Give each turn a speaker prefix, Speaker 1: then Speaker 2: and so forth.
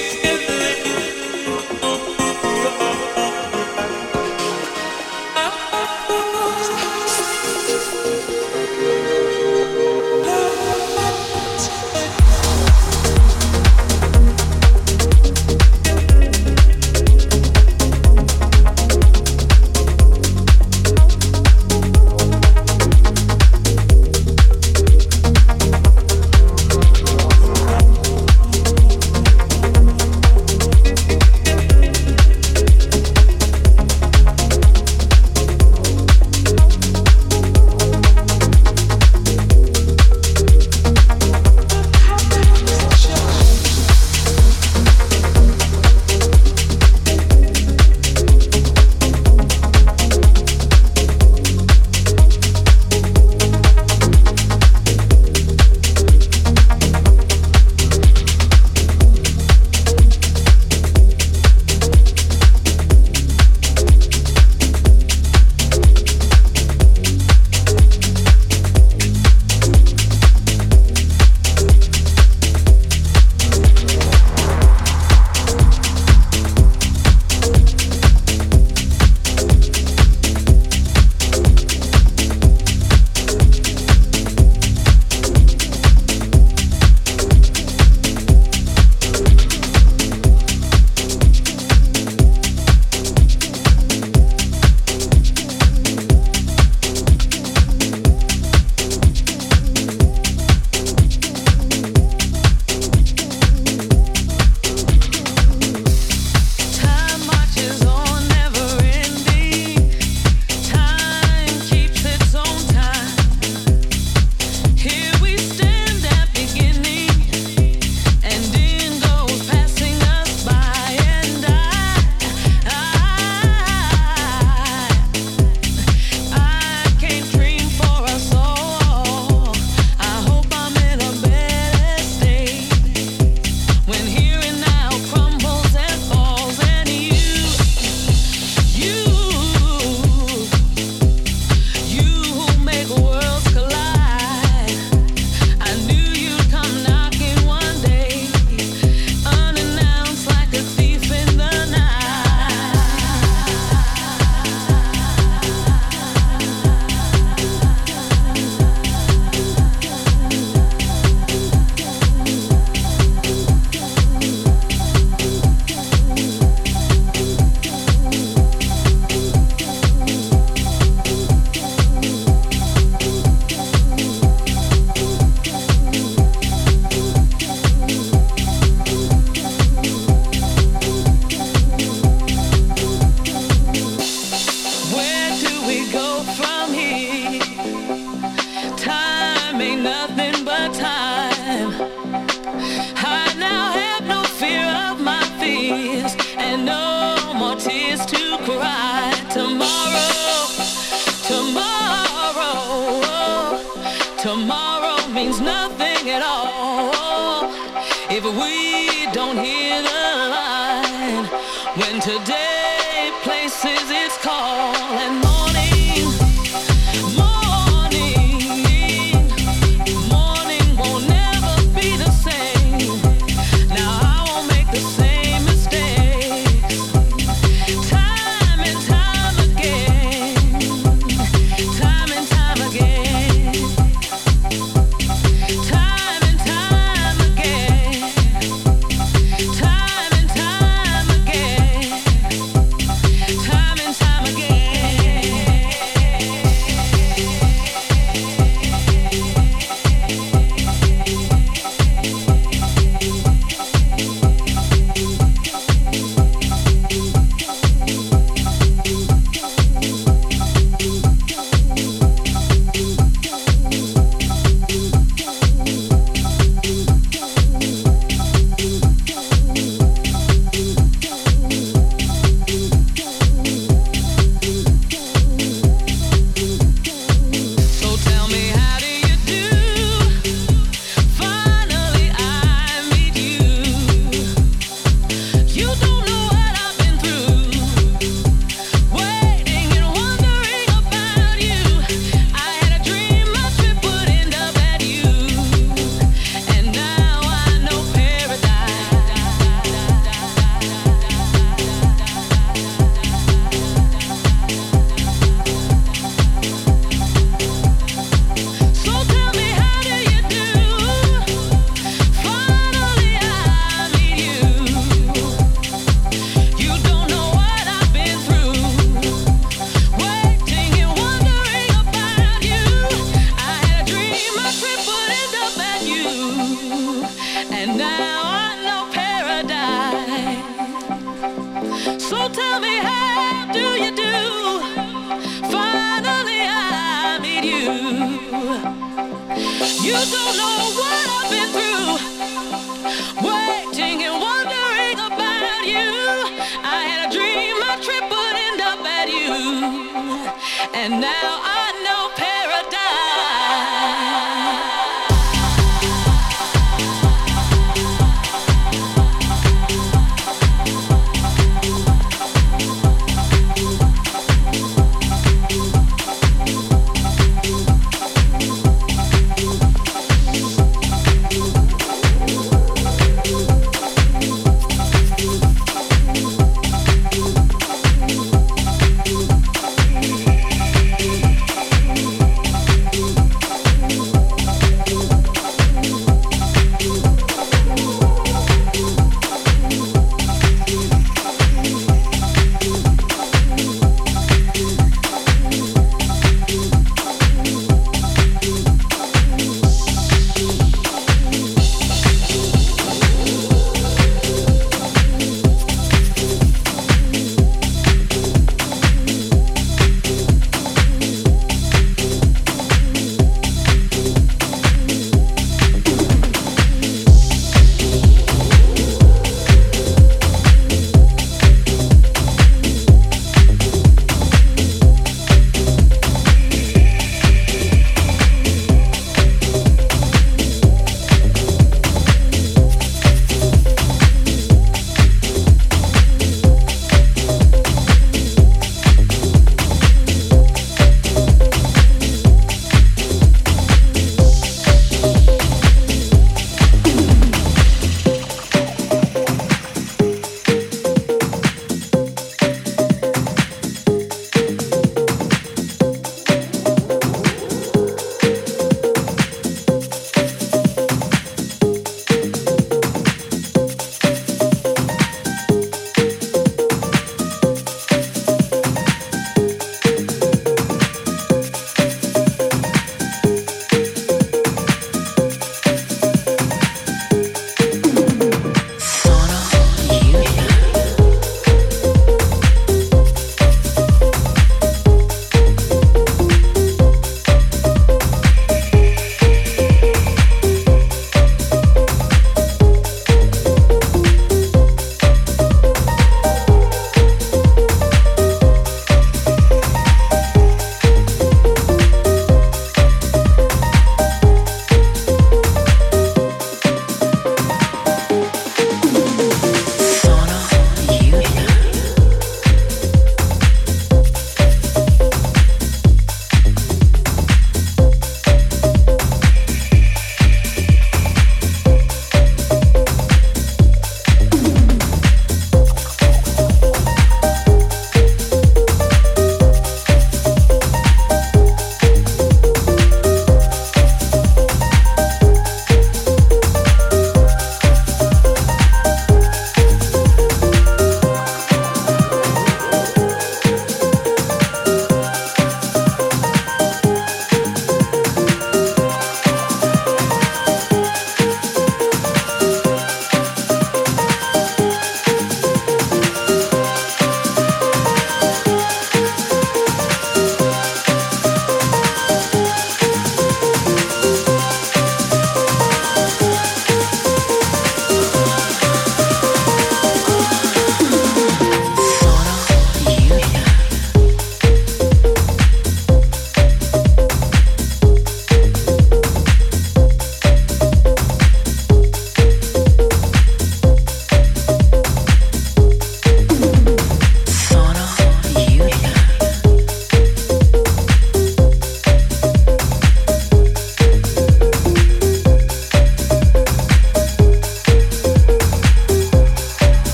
Speaker 1: it.